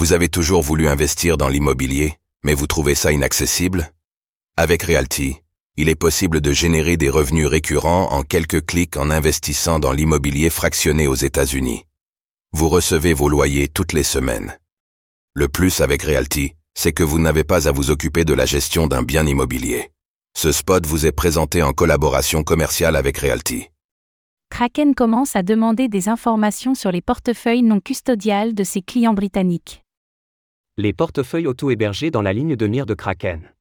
Vous avez toujours voulu investir dans l'immobilier, mais vous trouvez ça inaccessible? Avec Realty, il est possible de générer des revenus récurrents en quelques clics en investissant dans l'immobilier fractionné aux États-Unis. Vous recevez vos loyers toutes les semaines. Le plus avec Realty, c'est que vous n'avez pas à vous occuper de la gestion d'un bien immobilier. Ce spot vous est présenté en collaboration commerciale avec Realty. Kraken commence à demander des informations sur les portefeuilles non custodiales de ses clients britanniques. Les portefeuilles auto-hébergés dans la ligne de mire de Kraken.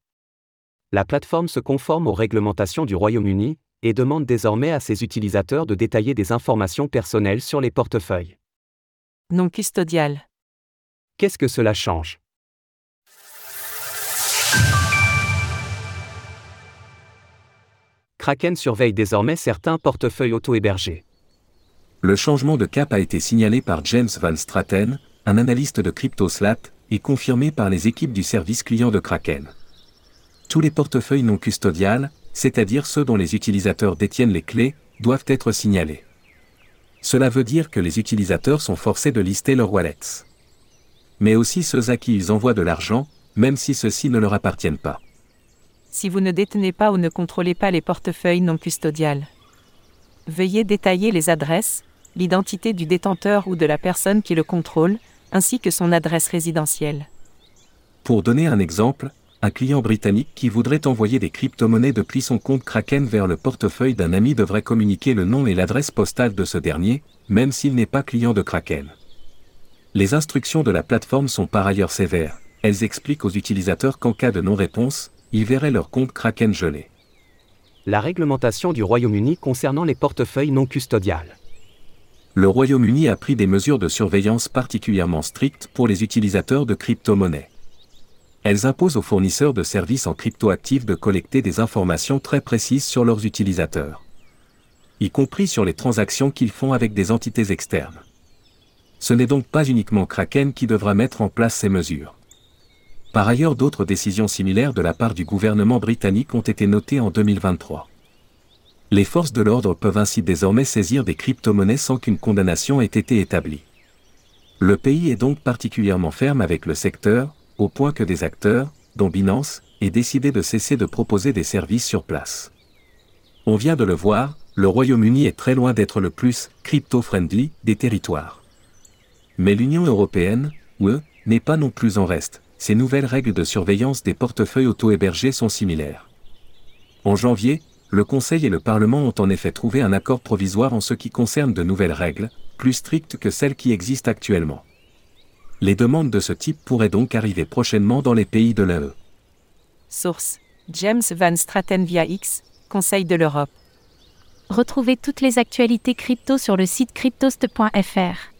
La plateforme se conforme aux réglementations du Royaume-Uni et demande désormais à ses utilisateurs de détailler des informations personnelles sur les portefeuilles. Non custodial. Qu'est-ce que cela change? Kraken surveille désormais certains portefeuilles auto-hébergés. Le changement de cap a été signalé par James Van Straten, un analyste de CryptoSlat, et confirmé par les équipes du service client de Kraken. Tous les portefeuilles non custodiales, c'est-à-dire ceux dont les utilisateurs détiennent les clés, doivent être signalés. Cela veut dire que les utilisateurs sont forcés de lister leurs wallets. Mais aussi ceux à qui ils envoient de l'argent, même si ceux-ci ne leur appartiennent pas si vous ne détenez pas ou ne contrôlez pas les portefeuilles non custodiales. Veuillez détailler les adresses, l'identité du détenteur ou de la personne qui le contrôle, ainsi que son adresse résidentielle. Pour donner un exemple, un client britannique qui voudrait envoyer des crypto-monnaies depuis son compte Kraken vers le portefeuille d'un ami devrait communiquer le nom et l'adresse postale de ce dernier, même s'il n'est pas client de Kraken. Les instructions de la plateforme sont par ailleurs sévères. Elles expliquent aux utilisateurs qu'en cas de non-réponse, ils verraient leur compte Kraken gelé. La réglementation du Royaume-Uni concernant les portefeuilles non custodiales. Le Royaume-Uni a pris des mesures de surveillance particulièrement strictes pour les utilisateurs de crypto-monnaies. Elles imposent aux fournisseurs de services en crypto-actifs de collecter des informations très précises sur leurs utilisateurs, y compris sur les transactions qu'ils font avec des entités externes. Ce n'est donc pas uniquement Kraken qui devra mettre en place ces mesures. Par ailleurs, d'autres décisions similaires de la part du gouvernement britannique ont été notées en 2023. Les forces de l'ordre peuvent ainsi désormais saisir des crypto-monnaies sans qu'une condamnation ait été établie. Le pays est donc particulièrement ferme avec le secteur, au point que des acteurs, dont Binance, aient décidé de cesser de proposer des services sur place. On vient de le voir, le Royaume-Uni est très loin d'être le plus crypto-friendly des territoires. Mais l'Union européenne, eux, n'est pas non plus en reste, ces nouvelles règles de surveillance des portefeuilles auto-hébergés sont similaires. En janvier, le Conseil et le Parlement ont en effet trouvé un accord provisoire en ce qui concerne de nouvelles règles, plus strictes que celles qui existent actuellement. Les demandes de ce type pourraient donc arriver prochainement dans les pays de l'AE. Source James Van Straten via X, Conseil de l'Europe. Retrouvez toutes les actualités crypto sur le site cryptost.fr.